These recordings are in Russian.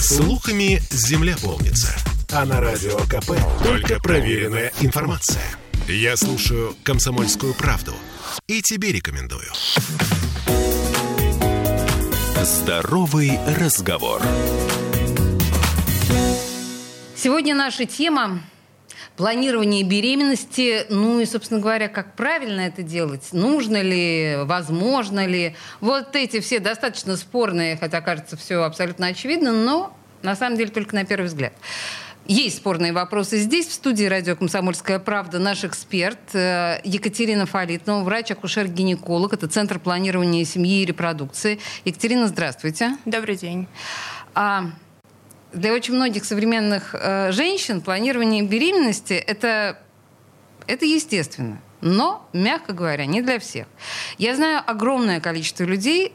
Слухами земля полнится. А на радио КП только проверенная информация. Я слушаю «Комсомольскую правду» и тебе рекомендую. Здоровый разговор. Сегодня наша тема планирование беременности, ну и, собственно говоря, как правильно это делать, нужно ли, возможно ли. Вот эти все достаточно спорные, хотя кажется все абсолютно очевидно, но на самом деле только на первый взгляд. Есть спорные вопросы. Здесь, в студии радио «Комсомольская правда», наш эксперт э, Екатерина Фалитнова, врач-акушер-гинеколог. Это Центр планирования семьи и репродукции. Екатерина, здравствуйте. Добрый день. А, для очень многих современных э, женщин планирование беременности это, это естественно. Но, мягко говоря, не для всех. Я знаю огромное количество людей,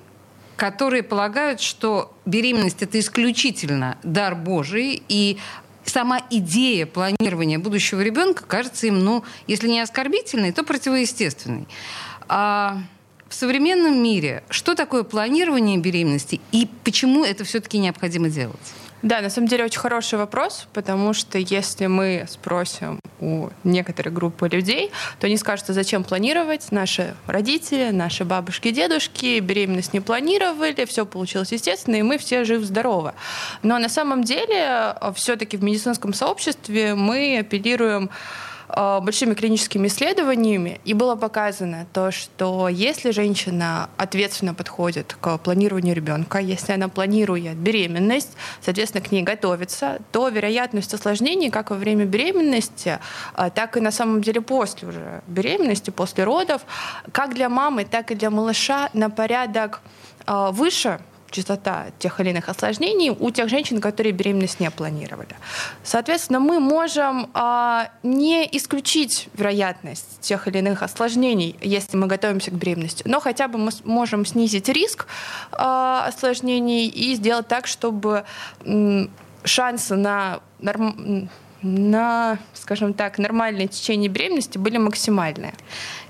которые полагают, что беременность это исключительно дар Божий, и сама идея планирования будущего ребенка кажется им, ну, если не оскорбительной, то противоестественной. А в современном мире что такое планирование беременности и почему это все-таки необходимо делать? Да, на самом деле очень хороший вопрос, потому что если мы спросим у некоторой группы людей, то они скажут, а зачем планировать? Наши родители, наши бабушки, дедушки беременность не планировали, все получилось естественно, и мы все живы-здоровы. Но на самом деле все-таки в медицинском сообществе мы апеллируем большими клиническими исследованиями, и было показано то, что если женщина ответственно подходит к планированию ребенка, если она планирует беременность, соответственно, к ней готовится, то вероятность осложнений как во время беременности, э, так и на самом деле после уже беременности, после родов, как для мамы, так и для малыша на порядок э, выше, частота тех или иных осложнений у тех женщин, которые беременность не планировали. Соответственно, мы можем э, не исключить вероятность тех или иных осложнений, если мы готовимся к беременности, но хотя бы мы можем снизить риск э, осложнений и сделать так, чтобы э, шансы на норм на, скажем так, нормальное течение беременности были максимальные.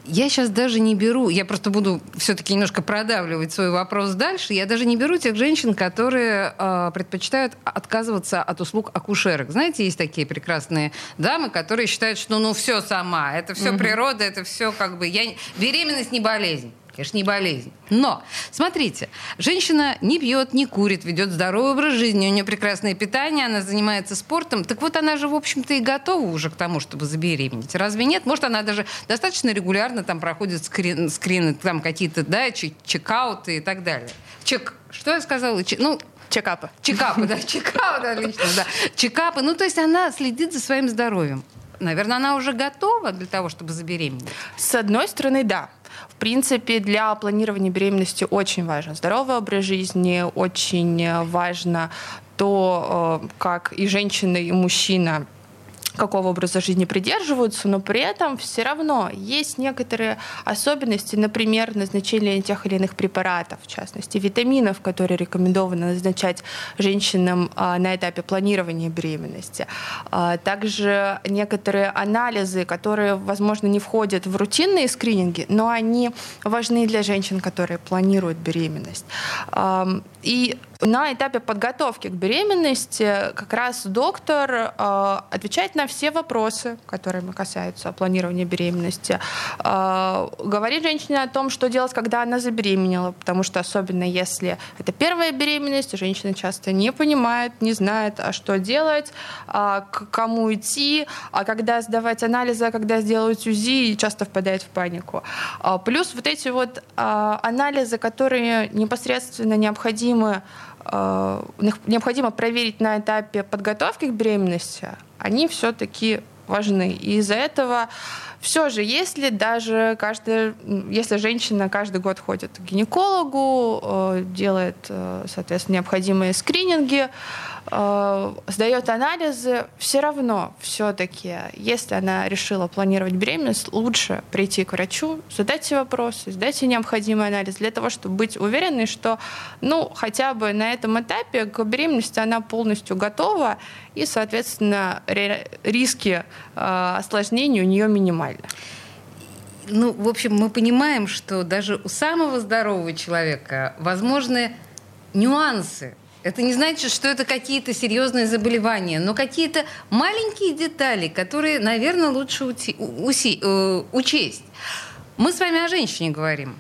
Я сейчас даже не беру, я просто буду все-таки немножко продавливать свой вопрос дальше. Я даже не беру тех женщин, которые э, предпочитают отказываться от услуг акушерок. Знаете, есть такие прекрасные дамы, которые считают, что ну все сама, это все угу. природа, это все как бы я беременность не болезнь. Конечно, не болезнь. Но, смотрите, женщина не пьет, не курит, ведет здоровый образ жизни, у нее прекрасное питание, она занимается спортом. Так вот, она же, в общем-то, и готова уже к тому, чтобы забеременеть. Разве нет? Может, она даже достаточно регулярно там проходит скрин, скрины, там какие-то, да, чекауты и так далее. Чек... Что я сказала? Чек... Ну, Чекапы. Чекапы, да, чекапы, отлично, да. Чекапы, ну, то есть она следит за своим здоровьем. Наверное, она уже готова для того, чтобы забеременеть. С одной стороны, да. В принципе, для планирования беременности очень важен здоровый образ жизни, очень важно то, э, как и женщина, и мужчина какого образа жизни придерживаются, но при этом все равно есть некоторые особенности, например, назначение тех или иных препаратов, в частности, витаминов, которые рекомендовано назначать женщинам а, на этапе планирования беременности. А, также некоторые анализы, которые, возможно, не входят в рутинные скрининги, но они важны для женщин, которые планируют беременность. И на этапе подготовки к беременности как раз доктор э, отвечает на все вопросы, которые касаются планирования беременности. Э, говорит женщине о том, что делать, когда она забеременела, потому что особенно если это первая беременность, женщина часто не понимает, не знает, а что делать, а к кому идти, а когда сдавать анализы, а когда сделать УЗИ, и часто впадает в панику. А, плюс вот эти вот а, анализы, которые непосредственно необходимы необходимо проверить на этапе подготовки к беременности, они все-таки важны. И из-за этого все же, если даже каждая, если женщина каждый год ходит к гинекологу, э, делает, э, соответственно, необходимые скрининги, э, сдает анализы, все равно все-таки, если она решила планировать беременность, лучше прийти к врачу, задать все вопросы, сдать все необходимый анализ для того, чтобы быть уверенной, что, ну, хотя бы на этом этапе к беременности она полностью готова, и, соответственно, риски осложнений у нее минимальны. Ну, в общем, мы понимаем, что даже у самого здорового человека возможны нюансы Это не значит, что это какие-то серьезные заболевания, но какие-то маленькие детали, которые, наверное, лучше ути- уси- э, учесть. Мы с вами о женщине говорим,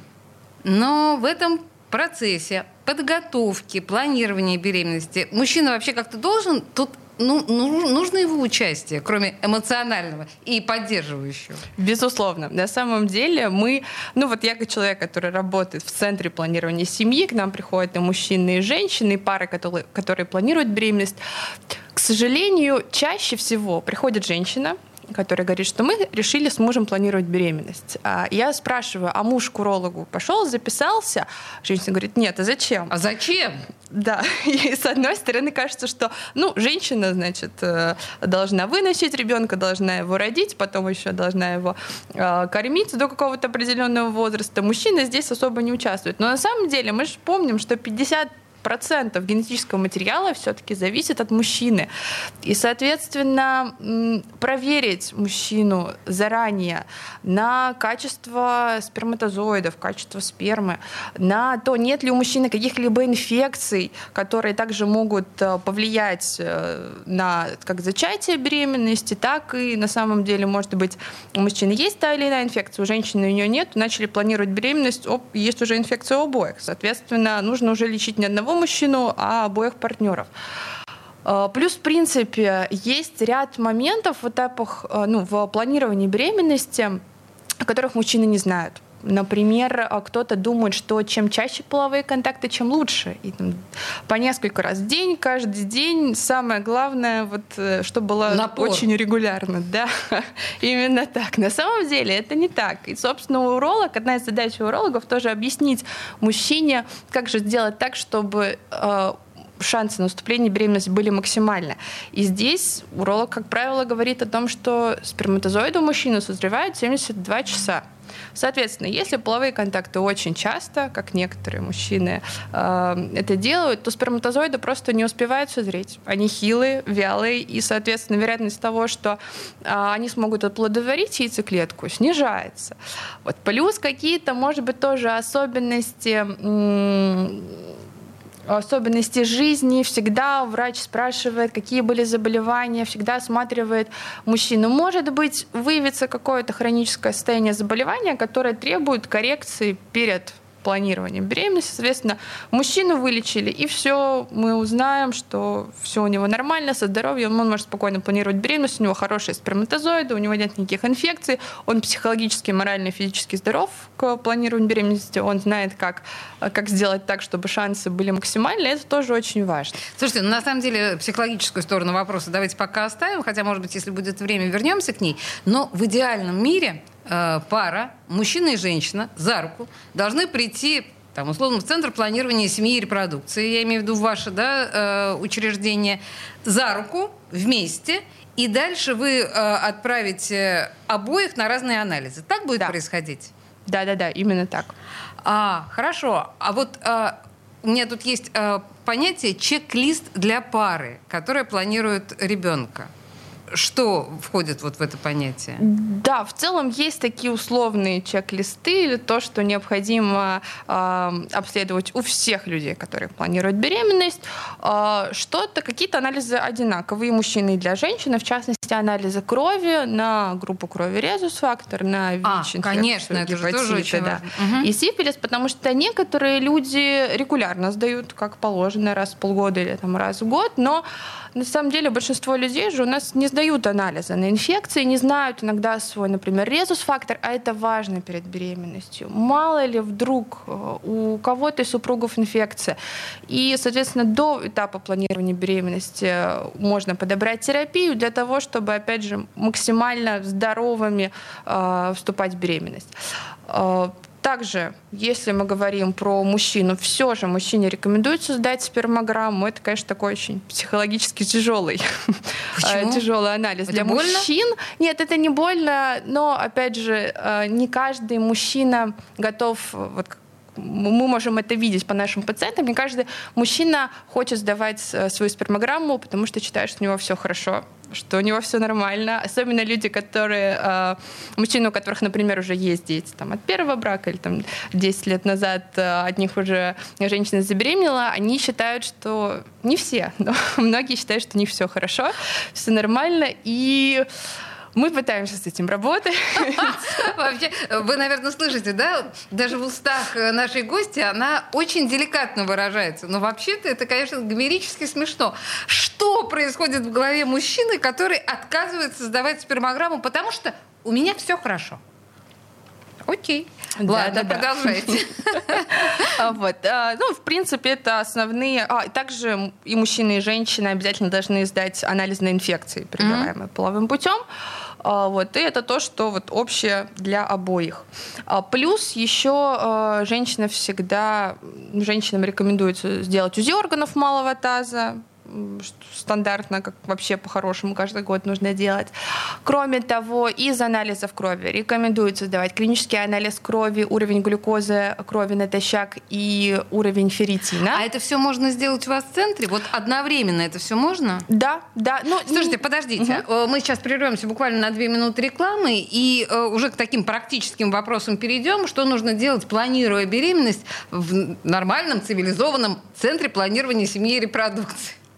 но в этом процессе подготовки, планирования беременности мужчина вообще как-то должен тут ну, ну, нужно его участие, кроме эмоционального и поддерживающего? Безусловно. На самом деле мы, ну вот я как человек, который работает в центре планирования семьи, к нам приходят и мужчины, и женщины, и пары, которые, которые планируют беременность. К сожалению, чаще всего приходит женщина, который говорит, что мы решили с мужем планировать беременность. А я спрашиваю, а муж к урологу пошел, записался? Женщина говорит, нет, а зачем? А зачем? Да, и с одной стороны кажется, что, ну, женщина, значит, э, должна выносить ребенка, должна его родить, потом еще должна его э, кормить до какого-то определенного возраста. Мужчина здесь особо не участвует. Но на самом деле мы же помним, что 50 процентов генетического материала все-таки зависит от мужчины. И, соответственно, проверить мужчину заранее на качество сперматозоидов, качество спермы, на то, нет ли у мужчины каких-либо инфекций, которые также могут э, повлиять э, на как зачатие беременности, так и на самом деле, может быть, у мужчины есть та или иная инфекция, у женщины ее нет, начали планировать беременность, оп, есть уже инфекция у обоих. Соответственно, нужно уже лечить не одного мужчину, а обоих партнеров. А, плюс, в принципе, есть ряд моментов в этапах, а, ну, в планировании беременности, о которых мужчины не знают. Например, а, кто-то думает, что чем чаще половые контакты, чем лучше. И, там, по несколько раз в день, каждый день. Самое главное, вот, э, чтобы было Напор. очень регулярно. Да, именно так. На самом деле это не так. И, собственно, уролог, одна из задач урологов тоже объяснить мужчине, как же сделать так, чтобы э, шансы наступления беременности были максимальны. И здесь уролог, как правило, говорит о том, что сперматозоиды у мужчины созревают 72 часа. Соответственно, если половые контакты очень часто, как некоторые мужчины э, это делают, то сперматозоиды просто не успевают созреть. Они хилые, вялые, и, соответственно, вероятность того, что э, они смогут оплодотворить яйцеклетку, снижается. Вот. Плюс какие-то, может быть, тоже особенности особенности жизни, всегда врач спрашивает, какие были заболевания, всегда осматривает мужчину. Может быть, выявится какое-то хроническое состояние заболевания, которое требует коррекции перед планированием беременности. Соответственно, мужчину вылечили, и все, мы узнаем, что все у него нормально, со здоровьем, он может спокойно планировать беременность, у него хорошие сперматозоиды, у него нет никаких инфекций, он психологически, морально, физически здоров к планированию беременности, он знает, как, как сделать так, чтобы шансы были максимальны, это тоже очень важно. Слушайте, ну, на самом деле психологическую сторону вопроса давайте пока оставим, хотя, может быть, если будет время, вернемся к ней, но в идеальном мире Э, пара, мужчина и женщина, за руку должны прийти там, условно, в Центр планирования семьи и репродукции, я имею в виду ваше да, э, учреждение, за руку вместе, и дальше вы э, отправите обоих на разные анализы. Так будет да. происходить? Да-да-да, именно так. А, хорошо. А вот а, у меня тут есть а, понятие чек-лист для пары, которая планирует ребенка. Что входит вот в это понятие? Да, в целом есть такие условные чек-листы или то, что необходимо э, обследовать у всех людей, которые планируют беременность. Э, что-то, какие-то анализы одинаковые, мужчины и для женщины, в частности, анализы крови на группу крови резус-фактор, на ВИЧ, а, конечно, это же тоже очень да. Угу. И сифилис, потому что некоторые люди регулярно сдают, как положено, раз в полгода или там, раз в год, но на самом деле большинство людей же у нас не сдают анализы на инфекции, не знают иногда свой, например, резус-фактор, а это важно перед беременностью. Мало ли вдруг э, у кого-то из супругов инфекция. И, соответственно, до этапа планирования беременности э, можно подобрать терапию для того, чтобы, опять же, максимально здоровыми э, вступать в беременность. Э, также, если мы говорим про мужчину, все же мужчине рекомендуется сдать спермограмму. Это, конечно, такой очень психологически тяжелый, э, тяжелый анализ. Это Для больно? мужчин нет, это не больно, но, опять же, не каждый мужчина готов вот мы можем это видеть по нашим пациентам. Не каждый мужчина хочет сдавать э, свою спермограмму, потому что считает, что у него все хорошо что у него все нормально. Особенно люди, которые, э, мужчины, у которых, например, уже есть дети там, от первого брака или там 10 лет назад э, от них уже женщина забеременела, они считают, что не все, но многие считают, что у них все хорошо, все нормально. И мы пытаемся с этим работать. Вообще, вы, наверное, слышите, да? Даже в устах нашей гости она очень деликатно выражается. Но вообще-то это, конечно, гомерически смешно. Что происходит в голове мужчины, который отказывается сдавать спермограмму, потому что у меня все хорошо? Окей. Да, Ладно, да, продолжайте. Да. Вот. А, ну, в принципе, это основные... А, также и мужчины, и женщины обязательно должны сдать анализ на инфекции, передаваемые половым путем. А, вот, и это то, что вот общее для обоих. А, плюс еще а, женщина всегда, женщинам рекомендуется сделать УЗИ органов малого таза, стандартно, как вообще по-хорошему каждый год нужно делать. Кроме того, из анализов крови рекомендуется сдавать клинический анализ крови, уровень глюкозы крови натощак и уровень ферритина. А это все можно сделать у вас в центре? Вот одновременно это все можно? Да, да. Ну, Слушайте, подождите, угу. мы сейчас прервемся буквально на две минуты рекламы и э, уже к таким практическим вопросам перейдем. Что нужно делать, планируя беременность в нормальном, цивилизованном центре планирования семьи и репродукции?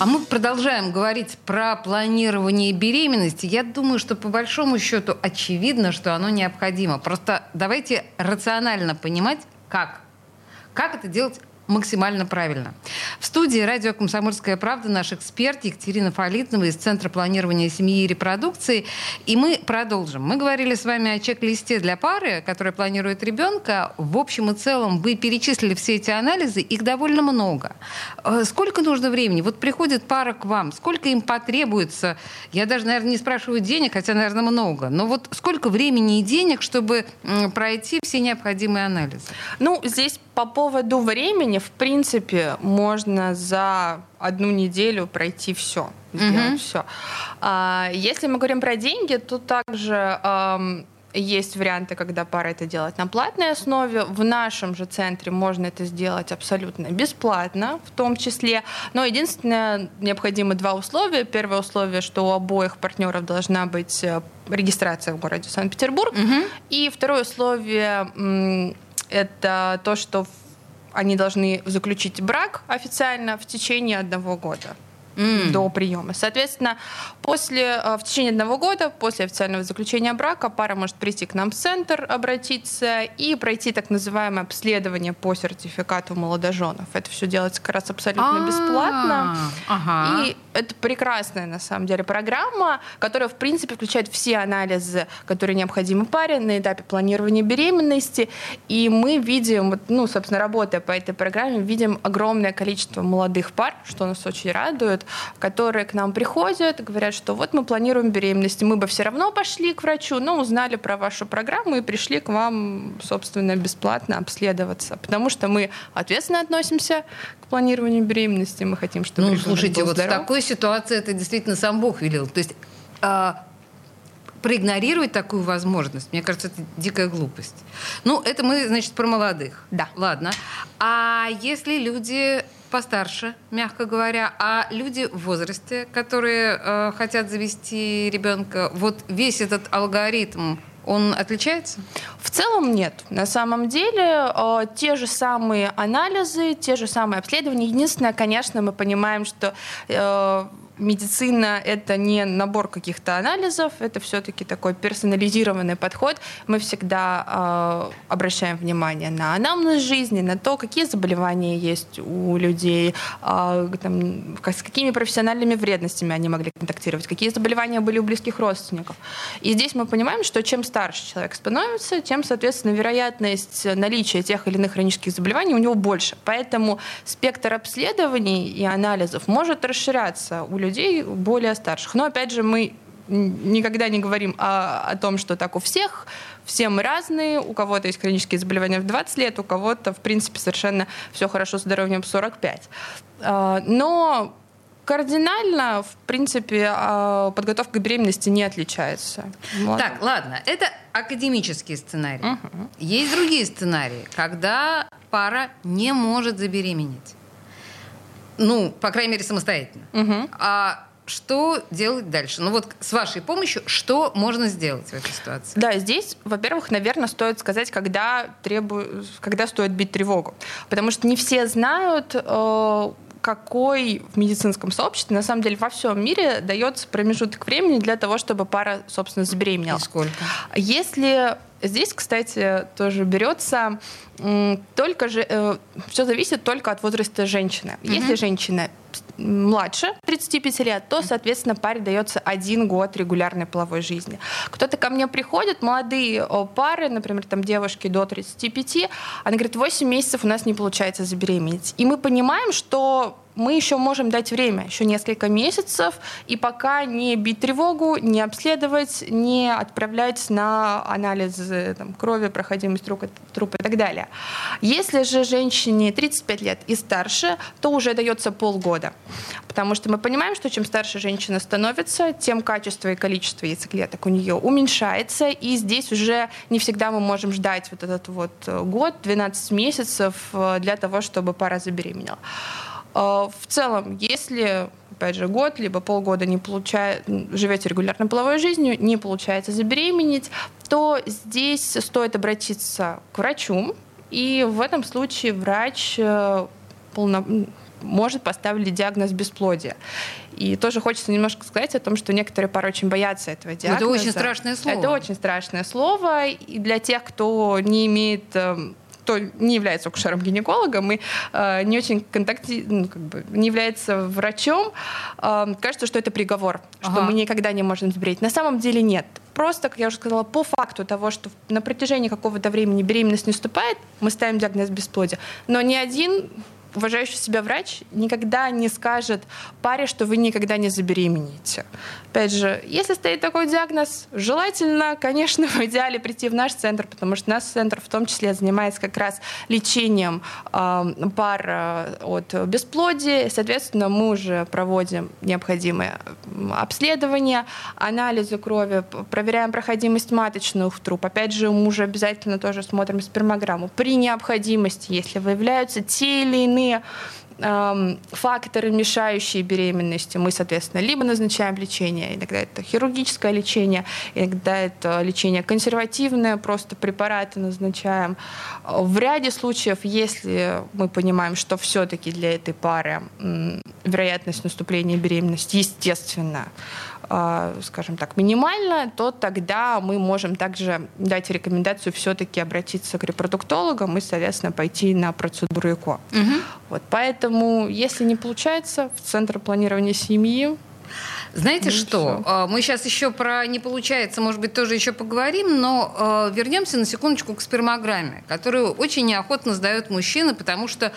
А мы продолжаем говорить про планирование беременности. Я думаю, что по большому счету очевидно, что оно необходимо. Просто давайте рационально понимать, как. Как это делать максимально правильно. В студии радио «Комсомольская правда» наш эксперт Екатерина Фалитнова из Центра планирования семьи и репродукции. И мы продолжим. Мы говорили с вами о чек-листе для пары, которая планирует ребенка. В общем и целом вы перечислили все эти анализы, их довольно много. Э, сколько нужно времени? Вот приходит пара к вам, сколько им потребуется? Я даже, наверное, не спрашиваю денег, хотя, наверное, много. Но вот сколько времени и денег, чтобы пройти все необходимые анализы? Ну, здесь по поводу времени, в принципе, можно за одну неделю пройти все, сделать mm-hmm. все. А, если мы говорим про деньги, то также эм, есть варианты, когда пара это делает на платной основе. В нашем же центре можно это сделать абсолютно бесплатно, в том числе. Но единственное, необходимы два условия. Первое условие, что у обоих партнеров должна быть э, регистрация в городе Санкт-Петербург. Угу. И второе условие это то, что они должны заключить брак официально в течение одного года mm. до приема. Соответственно, после, э, в течение одного года, после официального заключения брака, пара может прийти к нам в центр, обратиться и пройти так называемое обследование по сертификату молодоженов. Это все делается как раз абсолютно бесплатно. И это прекрасная, на самом деле, программа, которая, в принципе, включает все анализы, которые необходимы паре на этапе планирования беременности. И мы видим, ну, собственно, работая по этой программе, видим огромное количество молодых пар, что нас очень радует, которые к нам приходят, говорят, что вот мы планируем беременность, мы бы все равно пошли к врачу, но узнали про вашу программу и пришли к вам, собственно, бесплатно обследоваться, потому что мы ответственно относимся к планированию беременности, мы хотим, чтобы Ну, слушайте, вот здоров. в такой ситуации это действительно сам Бог велел. То есть а, проигнорировать такую возможность, мне кажется, это дикая глупость. Ну, это мы, значит, про молодых. Да. Ладно. А если люди постарше, мягко говоря, а люди в возрасте, которые э, хотят завести ребенка, вот весь этот алгоритм он отличается? В целом нет. На самом деле э, те же самые анализы, те же самые обследования. Единственное, конечно, мы понимаем, что э, медицина — это не набор каких-то анализов, это все-таки такой персонализированный подход. Мы всегда э, обращаем внимание на анамнез жизни, на то, какие заболевания есть у людей, э, там, с какими профессиональными вредностями они могли контактировать, какие заболевания были у близких родственников. И здесь мы понимаем, что чем старше человек становится, тем, соответственно, вероятность наличия тех или иных хронических заболеваний у него больше. Поэтому спектр обследований и анализов может расширяться у людей более старших. Но опять же, мы никогда не говорим о, о том, что так у всех, все мы разные, у кого-то есть хронические заболевания в 20 лет, у кого-то, в принципе, совершенно все хорошо с здоровьем в 45. А, но кардинально, в принципе, а, подготовка к беременности не отличается. Вот. Так, ладно, это академический сценарий. Угу. Есть другие сценарии, когда пара не может забеременеть. Ну, по крайней мере, самостоятельно. Угу. А что делать дальше? Ну вот с вашей помощью, что можно сделать в этой ситуации? Да, здесь, во-первых, наверное, стоит сказать, когда, требую, когда стоит бить тревогу. Потому что не все знают, э, какой в медицинском сообществе, на самом деле во всем мире дается промежуток времени для того, чтобы пара, собственно, забеременела. И сколько? Если здесь, кстати, тоже берется только же, э, все зависит только от возраста женщины. Mm-hmm. Если женщина младше 35 лет, то, соответственно, паре дается один год регулярной половой жизни. Кто-то ко мне приходит, молодые пары, например, там девушки до 35, она говорит, 8 месяцев у нас не получается забеременеть. И мы понимаем, что мы еще можем дать время, еще несколько месяцев, и пока не бить тревогу, не обследовать, не отправлять на анализы там, крови, проходимость трупа, трупа и так далее. Если же женщине 35 лет и старше, то уже дается полгода. Потому что мы понимаем, что чем старше женщина становится, тем качество и количество яйцеклеток у нее уменьшается, и здесь уже не всегда мы можем ждать вот этот вот год, 12 месяцев э, для того, чтобы пара забеременела. А, в целом, если опять же, год, либо полгода не получает, живете регулярной половой жизнью, не получается забеременеть, то здесь стоит обратиться к врачу, и в этом случае врач э, полно... может поставить диагноз бесплодия. И тоже хочется немножко сказать о том, что некоторые пары очень боятся этого диагноза. Это очень страшное слово. Это очень страшное слово. И для тех, кто не имеет эм, кто не является акушером-гинекологом и э, не очень контакти... ну, как бы, не является врачом, э, кажется, что это приговор, ага. что мы никогда не можем сбрить. На самом деле нет. Просто, как я уже сказала, по факту того, что на протяжении какого-то времени беременность не наступает, мы ставим диагноз бесплодия. Но ни один уважающий себя врач никогда не скажет паре, что вы никогда не забеременеете. Опять же, если стоит такой диагноз, желательно, конечно, в идеале прийти в наш центр, потому что наш центр в том числе занимается как раз лечением э, пар от бесплодия. Соответственно, мы уже проводим необходимые обследования, анализы крови, проверяем проходимость маточных труб. Опять же, мы уже обязательно тоже смотрим спермограмму. При необходимости, если выявляются те или иные иные факторы, мешающие беременности, мы, соответственно, либо назначаем лечение, иногда это хирургическое лечение, иногда это лечение консервативное, просто препараты назначаем. В ряде случаев, если мы понимаем, что все-таки для этой пары вероятность наступления беременности, естественно, а, скажем так, минимально, то тогда мы можем также дать рекомендацию все-таки обратиться к репродуктологам и, соответственно, пойти на процедуру ЭКО. Угу. Вот, поэтому, если не получается, в Центр планирования семьи знаете ну, что? Все. А, мы сейчас еще про не получается, может быть, тоже еще поговорим, но э, вернемся на секундочку к спермограмме, которую очень неохотно сдают мужчины, потому что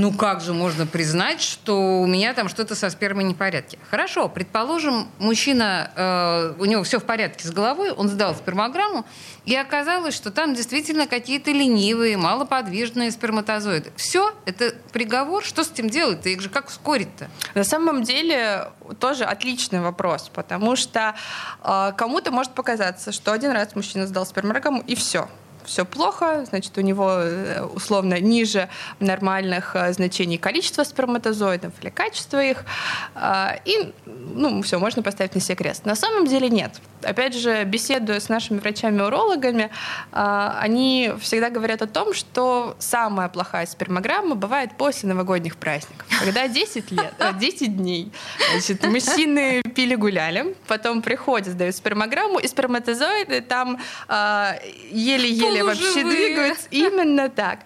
ну как же можно признать, что у меня там что-то со спермой не в порядке? Хорошо, предположим, мужчина, э, у него все в порядке с головой, он сдал спермограмму, и оказалось, что там действительно какие-то ленивые, малоподвижные сперматозоиды. Все, это приговор. Что с этим делать-то? Их же как ускорить-то? На самом деле тоже отличный вопрос, потому что э, кому-то может показаться, что один раз мужчина сдал спермограмму, и все все плохо, значит, у него э, условно ниже нормальных э, значений количество сперматозоидов или качество их, а, и, ну, все, можно поставить на себе крест. На самом деле нет. Опять же, беседуя с нашими врачами-урологами, а, они всегда говорят о том, что самая плохая спермограмма бывает после новогодних праздников, когда 10 лет, 10 э, дней. Значит, мужчины пили-гуляли, потом приходят, сдают спермограмму, и сперматозоиды там а, еле-еле вообще двигаются. Именно так.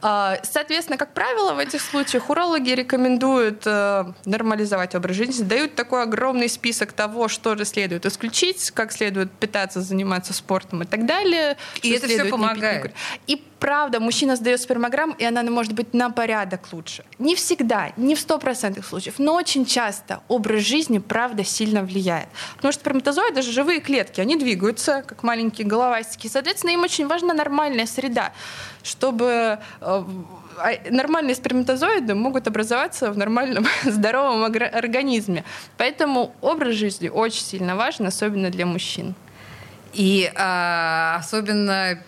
А, соответственно, как правило, в этих случаях урологи рекомендуют э, нормализовать образ жизни, дают такой огромный список того, что же следует исключить, как следует питаться, заниматься спортом и так далее. И это все помогает. И правда, мужчина сдает спермограмму, и она может быть на порядок лучше. Не всегда, не в 100% случаев, но очень часто образ жизни, правда, сильно влияет. Потому что сперматозоиды, даже живые клетки, они двигаются, как маленькие головастики. Соответственно, им очень важна нормальная среда, чтобы э, а, нормальные сперматозоиды могут образоваться в нормальном здоровом организме. Поэтому образ жизни очень сильно важен, особенно для мужчин. И а, особенно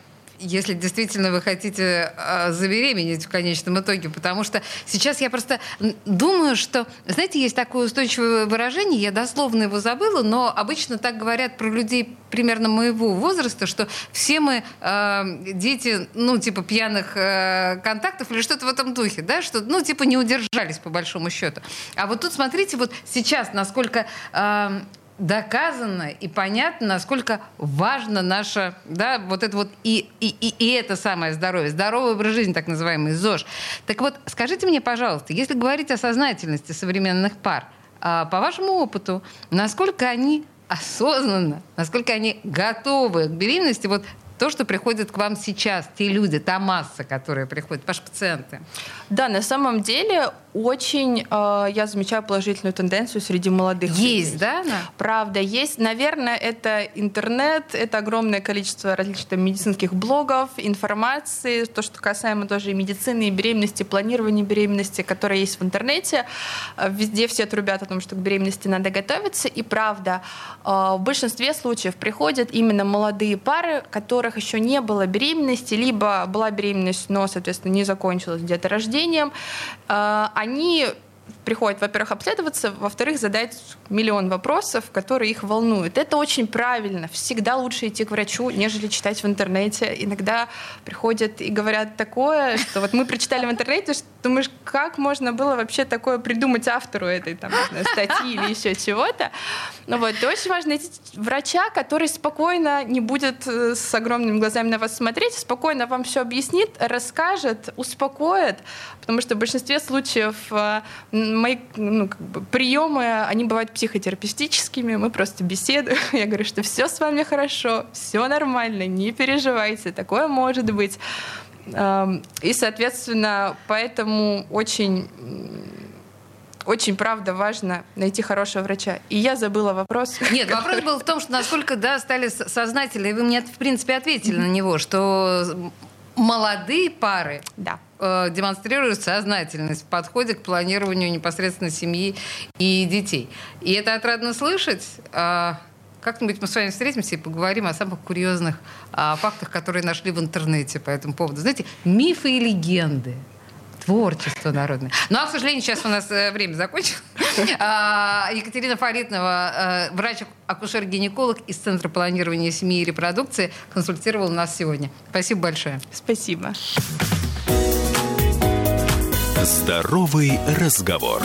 если действительно вы хотите э, забеременеть в конечном итоге. Потому что сейчас я просто думаю, что, знаете, есть такое устойчивое выражение, я дословно его забыла, но обычно так говорят про людей примерно моего возраста, что все мы э, дети, ну, типа пьяных э, контактов или что-то в этом духе, да, что, ну, типа не удержались по большому счету. А вот тут смотрите, вот сейчас, насколько э, доказано и понятно, насколько важно наше, да, вот это вот и, и, и, и это самое здоровье, здоровый образ жизни, так называемый ЗОЖ. Так вот, скажите мне, пожалуйста, если говорить о сознательности современных пар, а, по вашему опыту, насколько они осознанно, насколько они готовы к беременности, вот то, что приходит к вам сейчас, те люди, та масса, которая приходит, ваши пациенты? Да, на самом деле очень э, я замечаю положительную тенденцию среди молодых есть, людей. да? Правда, есть. Наверное, это интернет, это огромное количество различных медицинских блогов, информации, то, что касаемо тоже и медицины, и беременности, планирования беременности, которое есть в интернете. Э, везде все трубят о том, что к беременности надо готовиться. И правда, э, в большинстве случаев приходят именно молодые пары, которых еще не было беременности, либо была беременность, но, соответственно, не закончилась где-то рождением э, они приходят, во-первых, обследоваться, во-вторых, задать миллион вопросов, которые их волнуют. Это очень правильно. Всегда лучше идти к врачу, нежели читать в интернете. Иногда приходят и говорят такое, что вот мы прочитали в интернете, что думаешь, как можно было вообще такое придумать автору этой там, знаю, статьи или еще чего-то. Ну вот, и очень важно найти врача, который спокойно не будет э, с огромными глазами на вас смотреть, спокойно вам все объяснит, расскажет, успокоит, потому что в большинстве случаев э, мои ну, как бы, приемы, они бывают психотерапевтическими, мы просто беседуем, я говорю, что все с вами хорошо, все нормально, не переживайте, такое может быть. И, соответственно, поэтому очень очень, правда, важно найти хорошего врача. И я забыла вопрос. Нет, вопрос был в том, что насколько, да, стали сознательны, и вы мне, в принципе, ответили на него, что молодые пары да. э, демонстрируют сознательность в подходе к планированию непосредственно семьи и детей. И это отрадно слышать. Э, как-нибудь мы с вами встретимся и поговорим о самых курьезных э, фактах, которые нашли в интернете по этому поводу. Знаете, мифы и легенды творчество народное. Ну, а, к сожалению, сейчас у нас э, время закончилось. А, Екатерина Фаритнова, э, врач-акушер-гинеколог из Центра планирования семьи и репродукции, консультировала нас сегодня. Спасибо большое. Спасибо. Здоровый разговор.